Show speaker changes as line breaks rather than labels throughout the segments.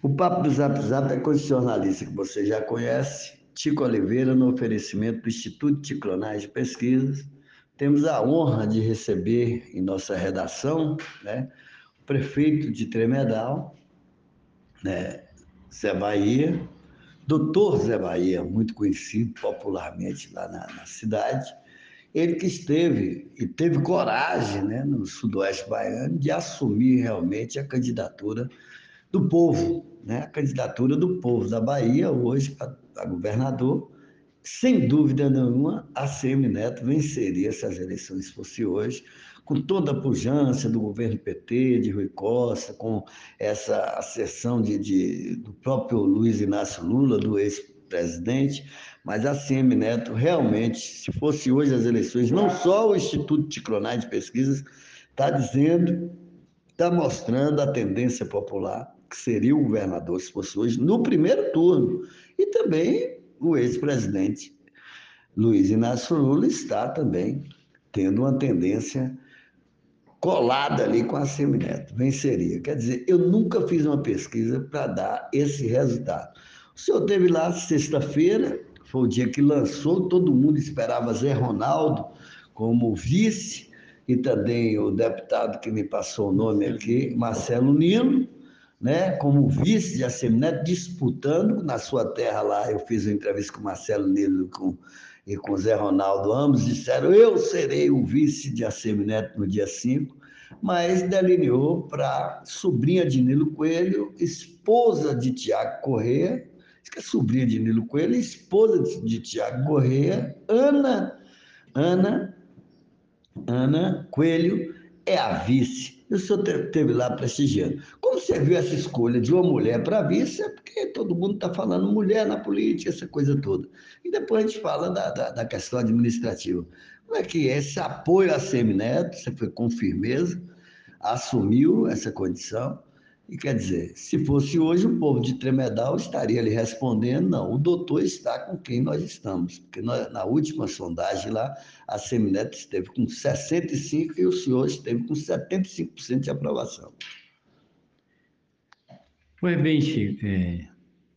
O Papo do Zap Zap é com esse jornalista que você já conhece, Tico Oliveira, no oferecimento do Instituto de Clonagem Pesquisas. Temos a honra de receber em nossa redação né, o prefeito de Tremedal, né, Zé Bahia, doutor Zé Bahia, muito conhecido popularmente lá na, na cidade, ele que esteve e teve coragem né, no sudoeste baiano de assumir realmente a candidatura do povo, né? a candidatura do povo da Bahia, hoje, a, governador. Sem dúvida nenhuma, a CM Neto venceria essas eleições se fosse hoje, com toda a pujança do governo PT, de Rui Costa, com essa asserção de, de do próprio Luiz Inácio Lula, do ex-presidente, mas a CM Neto realmente, se fosse hoje as eleições, não só o Instituto Clonagem de Pesquisas está dizendo, está mostrando a tendência popular, que seria o governador, se fosse hoje, no primeiro turno. E também o ex-presidente Luiz Inácio Lula está também tendo uma tendência colada ali com a Semineto, venceria. Quer dizer, eu nunca fiz uma pesquisa para dar esse resultado. O senhor teve lá sexta-feira, foi o dia que lançou, todo mundo esperava Zé Ronaldo como vice, e também o deputado que me passou o nome aqui, Marcelo Nilo, né, como vice de Assemineto, disputando na sua terra lá. Eu fiz uma entrevista com Marcelo Nilo com, e com Zé Ronaldo, ambos disseram: eu serei o vice de Assemineto no dia 5, mas delineou para sobrinha de Nilo Coelho, esposa de Tiago Corrêa, que é sobrinha de Nilo Coelho, esposa de, de Tiago Corrêa, Ana, Ana, Ana Coelho é a vice e o senhor esteve lá prestigiando. Como você viu essa escolha de uma mulher para vice? É porque todo mundo está falando mulher na política, essa coisa toda. E depois a gente fala da, da, da questão administrativa. Como é que é esse apoio a Semineto, você foi com firmeza, assumiu essa condição, e quer dizer, se fosse hoje, o povo de Tremedal estaria ali respondendo: não, o doutor está com quem nós estamos. Porque nós, na última sondagem lá, a Semineto esteve com 65% e o senhor esteve com 75% de aprovação.
Pois bem, Chico. É,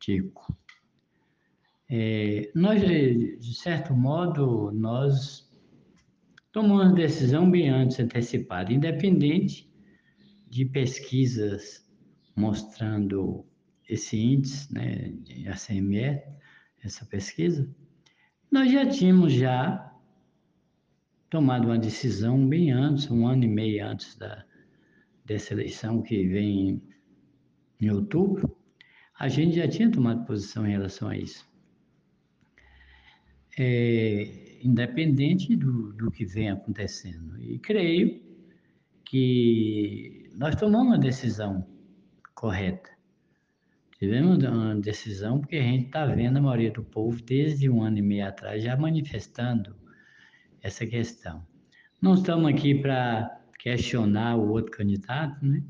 Chico. É, nós, de certo modo, nós tomamos decisão bem antes, antecipada, independente de pesquisas mostrando esse índice né, de ACME, essa pesquisa, nós já tínhamos já tomado uma decisão bem antes, um ano e meio antes da, dessa eleição que vem em outubro, a gente já tinha tomado posição em relação a isso. É, independente do, do que vem acontecendo. E creio que nós tomamos uma decisão correta. Tivemos uma decisão porque a gente está vendo a maioria do povo desde um ano e meio atrás já manifestando essa questão. Não estamos aqui para questionar o outro candidato, né?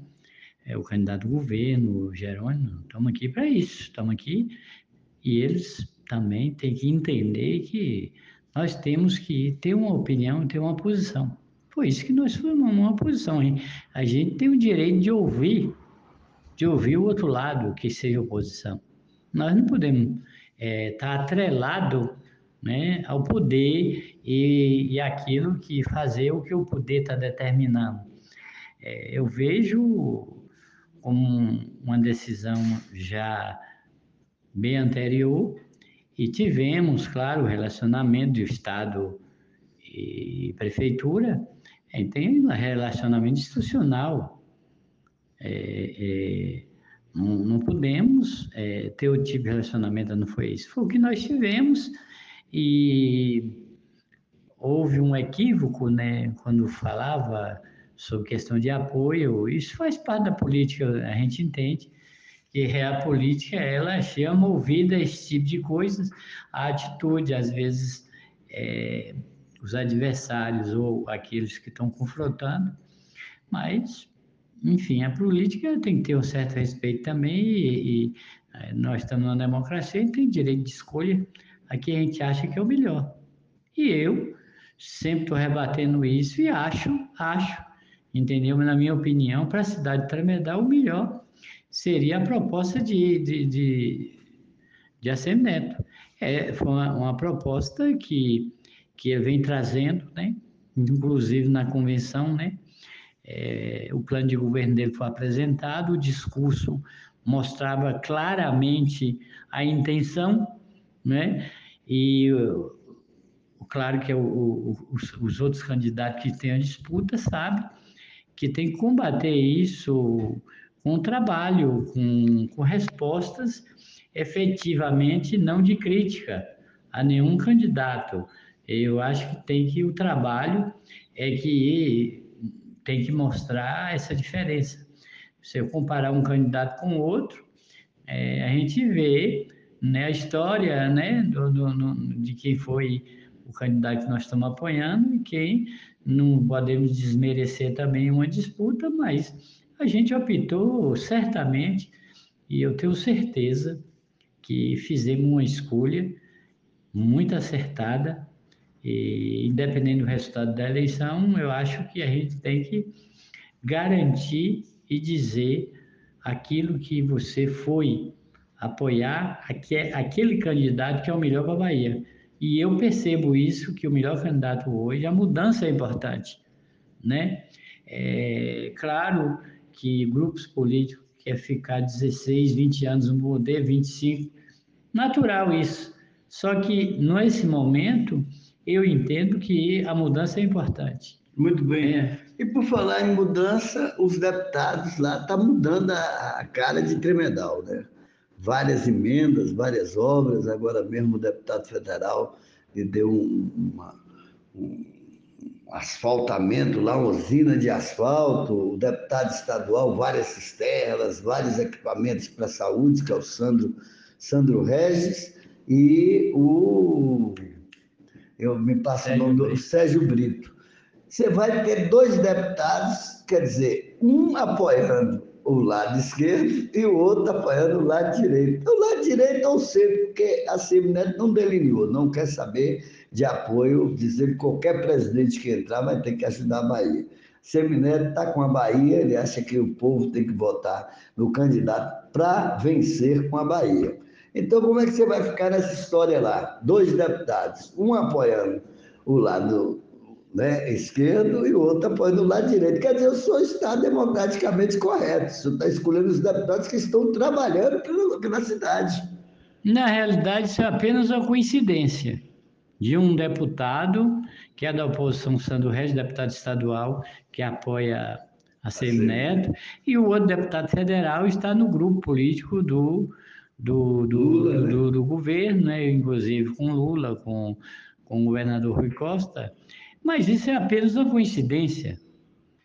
É o candidato do governo, o Jerônimo, estamos aqui para isso, estamos aqui e eles também têm que entender que nós temos que ter uma opinião, ter uma posição. Foi isso que nós formamos uma posição. Hein? A gente tem o direito de ouvir de ouvir o outro lado, que seja oposição. Nós não podemos estar é, tá atrelado né, ao poder e, e aquilo que fazer o que o poder está determinando. É, eu vejo como uma decisão já bem anterior e tivemos, claro, o relacionamento do Estado e prefeitura, tem um relacionamento institucional é, é, não, não, podemos é, ter o tipo de relacionamento, não foi isso. Foi o que nós tivemos e houve um equívoco, né, quando falava sobre questão de apoio, isso faz parte da política, a gente entende que a política, ela chama ouvida esse tipo de coisas, a atitude, às vezes, é, os adversários ou aqueles que estão confrontando, mas enfim, a política tem que ter um certo respeito também e, e eh, nós estamos na democracia e tem direito de escolha a quem a gente acha que é o melhor. E eu sempre estou rebatendo isso e acho, acho, entendeu? Na minha opinião, para a cidade de Tremedal, o melhor seria a proposta de, de, de, de ACM Neto. É, foi uma, uma, proposta que, que ele vem trazendo, né? inclusive na convenção, né? É, o plano de governo dele foi apresentado, o discurso mostrava claramente a intenção, né? E claro que é o, o, os, os, outros candidatos que têm a disputa sabem que tem que combater isso com trabalho, com, com respostas efetivamente não de crítica a nenhum candidato. Eu acho que tem que o trabalho é que tem que mostrar essa diferença. Se eu comparar um candidato com outro, é, a gente vê né, a história né, do, do, de quem foi o candidato que nós estamos apoiando e quem não podemos desmerecer também uma disputa, mas a gente optou certamente, e eu tenho certeza que fizemos uma escolha muito acertada, e independente do resultado da eleição, eu acho que a gente tem que garantir e dizer aquilo que você foi apoiar, aquele candidato que é o melhor para a Bahia. E eu percebo isso, que o melhor candidato hoje, a mudança é importante, né? É claro que grupos políticos querem ficar 16, 20 anos no poder, 25, natural isso. Só que nesse momento eu entendo que a mudança é importante.
Muito bem. É. E por falar em mudança, os deputados lá estão tá mudando a, a cara de Tremedal, né? várias emendas, várias obras. Agora mesmo o deputado federal lhe deu um, uma, um asfaltamento lá, uma usina de asfalto. O deputado estadual, várias cisternas, vários equipamentos para a saúde, que é o Sandro, Sandro Regis. E o. Eu me passo Sérgio o nome do Sérgio Brito. Você vai ter dois deputados, quer dizer, um apoiando o lado esquerdo e o outro apoiando o lado direito. O lado direito é o centro, porque a Semineto não delineou, não quer saber de apoio, dizendo que qualquer presidente que entrar vai ter que ajudar a Bahia. Semineto está com a Bahia, ele acha que o povo tem que votar no candidato para vencer com a Bahia. Então, como é que você vai ficar nessa história lá? Dois deputados, um apoiando o lado né, esquerdo e o outro apoiando o lado direito. Quer dizer, o senhor está democraticamente correto. O senhor está escolhendo os deputados que estão trabalhando pela, cidade.
Na realidade, isso é apenas uma coincidência de um deputado que é da oposição, Sandro Regis, deputado estadual, que apoia a Semineto, e o outro deputado federal está no grupo político do, do, do, Lula, do, né? do, do governo, né? inclusive com Lula, com, com o governador Rui Costa. Mas isso é apenas uma coincidência.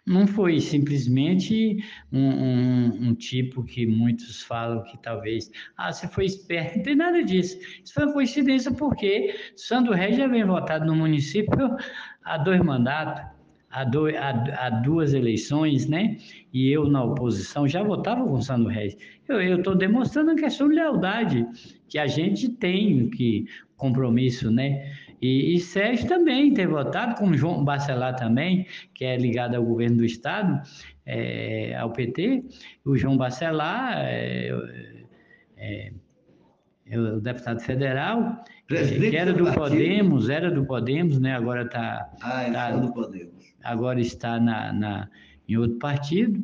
Não foi simplesmente um, um, um, tipo que muitos falam que talvez, ah, você foi esperto, não tem nada disso. Isso foi uma coincidência porque Sandro Reis já vem votado no município há dois mandatos, há, dois, há, há duas eleições, né? E eu, na oposição, já votava com Sandro Reis. Eu estou demonstrando a questão de lealdade que a gente tem, que compromisso, né? E, e Sérgio também tem votado, como João Bacelar também, que é ligado ao governo do Estado, é, ao PT. O João Bacelar é o deputado federal, Presidente que era do, do Podemos, era do Podemos, né? agora está.
Ah, é tá, do Podemos.
Agora está na, na em outro partido,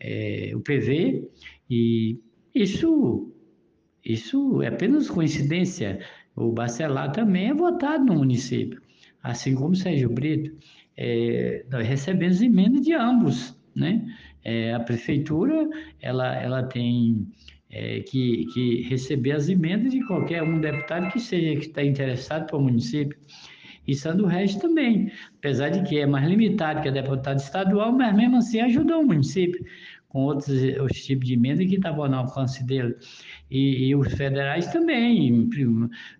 é, o PV, e isso, isso é apenas coincidência. O Bacelar também é votado no município, assim como o Sérgio Brito. É, nós recebemos emenda de ambos, né? É, a prefeitura, ela, ela tem é, que, que receber as emendas de qualquer um deputado que seja que está interessado para o município. E Sandro Reis também, apesar de que é mais limitado que a deputado estadual, mas mesmo assim ajudou o município com outros, outros tipos de emenda que estavam no alcance dele. E, e, os federais também.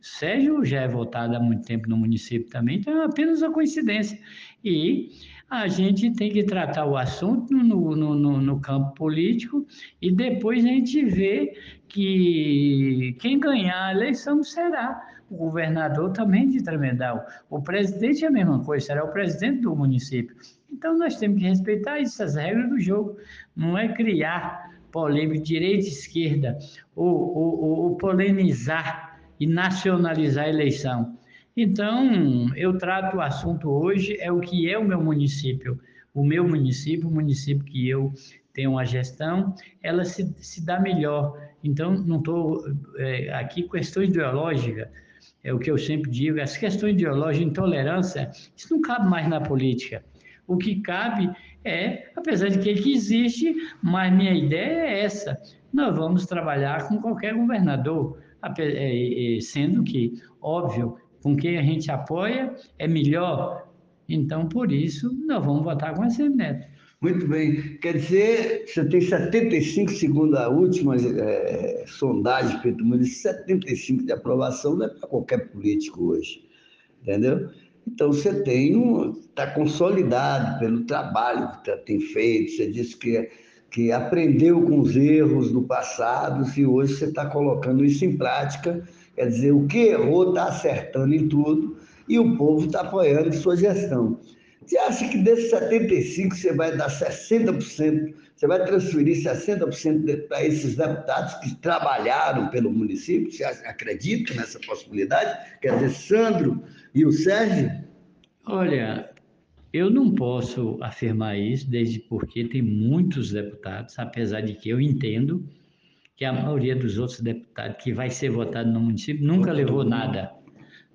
Sérgio já é votado há muito tempo no município também, então é apenas uma coincidência. E a gente tem que tratar o assunto no, no, no, no campo político e depois a gente vê que quem ganhar a eleição será o governador também de Tremedal. O presidente é a mesma coisa, será o presidente do município. Então nós temos que respeitar essas regras do jogo, não é criar polêmico, direita e esquerda, ou, ou, ou polemizar e nacionalizar a eleição. Então, eu trato o assunto hoje, é o que é o meu município. O meu município, o município que eu tenho a gestão, ela se, se dá melhor. Então, não estou é, aqui questão ideológica, é o que eu sempre digo, as questões ideológicas, intolerância, isso não cabe mais na política. O que cabe é, apesar de que, que existe, mas minha ideia é essa, nós vamos trabalhar com qualquer governador, é, sendo que, óbvio, com quem a gente apoia é melhor. Então, por isso, nós vamos votar com a Semineto.
Muito bem. Quer dizer, você tem 75, segundo a última é, sondagem feita no município, 75 de aprovação não é para qualquer político hoje. Entendeu? Então, você tem um. Está consolidado pelo trabalho que tá, tem feito. Você disse que, que aprendeu com os erros do passado e hoje você está colocando isso em prática. Quer dizer, o que errou está acertando em tudo e o povo está apoiando sua gestão. Você acha que desses 75 você vai dar 60%, você vai transferir 60% para esses deputados que trabalharam pelo município? Você acredita nessa possibilidade? Quer dizer, Sandro e o Sérgio?
Olha, eu não posso afirmar isso, desde porque tem muitos deputados, apesar de que eu entendo que a maioria dos outros deputados que vai ser votado no município nunca levou nada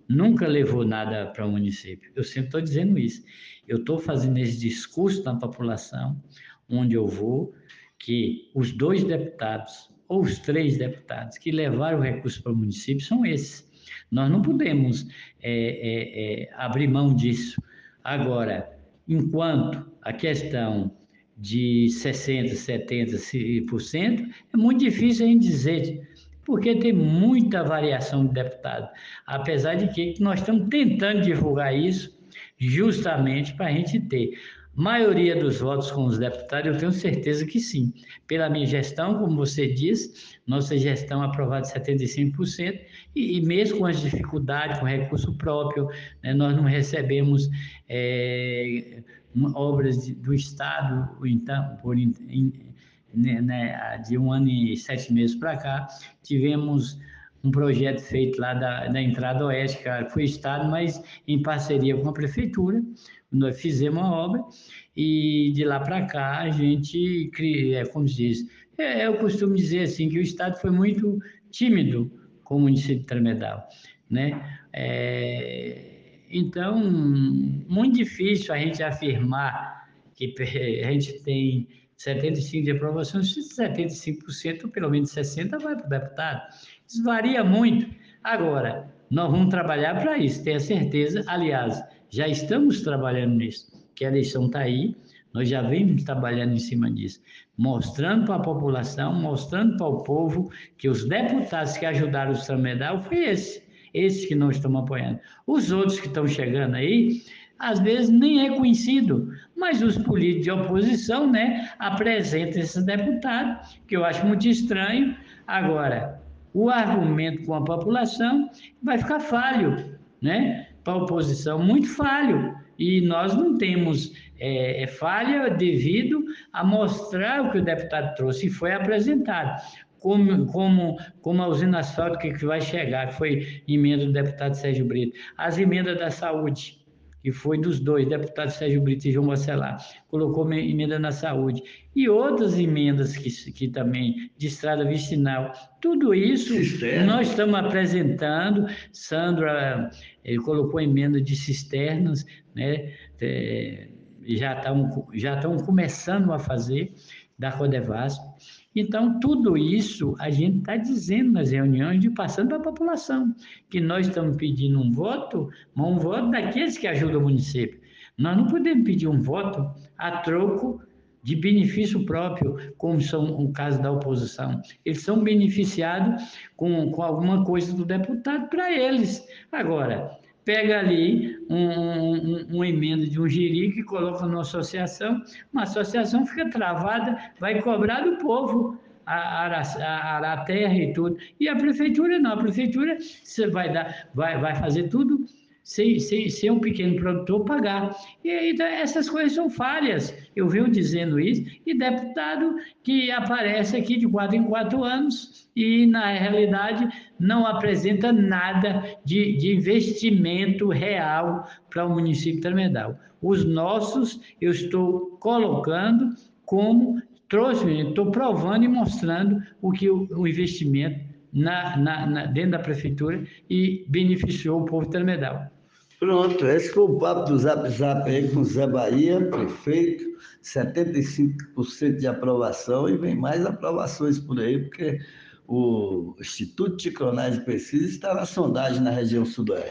nunca levou nada para o município. Eu sempre estou dizendo isso. Eu estou fazendo esse discurso na população, onde eu vou, que os dois deputados, ou os três deputados que levaram o recurso para o município são esses. Nós não podemos é, é, é, abrir mão disso. Agora, enquanto a questão de 60%, 70% é muito difícil a gente dizer porque tem muita variação de deputado. Apesar de que nós estamos tentando divulgar isso justamente para a gente ter maioria dos votos com os deputados, eu tenho certeza que sim. Pela minha gestão, como você diz, nossa gestão aprovada 75%, e, e mesmo com as dificuldades, com recurso próprio, né, nós não recebemos é, obras de, do Estado, então, por, in, né, né, de um ano e sete meses para cá, tivemos um projeto feito lá da, da Entrada Oeste, que foi Estado, mas em parceria com a Prefeitura, nós fizemos a obra e de lá para cá a gente, é, como se diz, é, eu costumo dizer assim, que o Estado foi muito tímido com o município de Tremedal, né? É, então, muito difícil a gente afirmar que a gente tem 75 de aprovação, 75%, pelo menos 60% vai para o deputado. Isso varia muito. Agora, nós vamos trabalhar para isso, tenha certeza. Aliás, já estamos trabalhando nisso, que a eleição está aí, nós já vemos trabalhando em cima disso, mostrando para a população, mostrando para o povo que os deputados que ajudaram o Samedal foi esse, esses que não estão apoiando. Os outros que estão chegando aí, às vezes nem é conhecido, mas os políticos de oposição, né, apresentam esse deputado, que eu acho muito estranho. Agora, o argumento com a população vai ficar falho, né, para a oposição, muito falho. E nós não temos é, é falha devido a mostrar o que o deputado trouxe e foi apresentado como, como, como a usina asfáltica que vai chegar, que foi emenda do deputado Sérgio Brito, as emendas da saúde, que foi dos dois, deputado Sérgio Brito e João Bacelar, colocou emenda na saúde, e outras emendas que, que também, de estrada vicinal, tudo isso Cisterna. nós estamos apresentando, Sandra ele colocou emenda de cisternas, né, é, já estão já começando a fazer, da Codevasp, então, tudo isso a gente está dizendo nas reuniões e passando para a população, que nós estamos pedindo um voto, mas um voto daqueles que ajudam o município. Nós não podemos pedir um voto a troco de benefício próprio, como são o caso da oposição. Eles são beneficiados com, com alguma coisa do deputado para eles. Agora, pega ali um, um, uma emenda de um giri que coloca numa associação, uma associação fica travada, vai cobrar do povo a arar a terra e tudo. E a prefeitura não, a prefeitura você vai, dar, vai, vai fazer tudo sem, sem, um pequeno produtor pagar. E aí então, essas coisas são falhas. Eu venho dizendo isso, e deputado que aparece aqui de quatro em quatro anos e, na realidade, não apresenta nada de, de investimento real para o município de Tremedal. Os nossos, eu estou colocando como trouxe, estou provando e mostrando o que o, o investimento na, na, na, dentro da prefeitura e beneficiou o povo de Tremedal.
Pronto, esse foi o papo do Zap Zap aí com Zé Bahia, prefeito, 75% de aprovação e vem mais aprovações por aí, porque o Instituto de Clonagem Pesquisa está na sondagem na região sudoeste.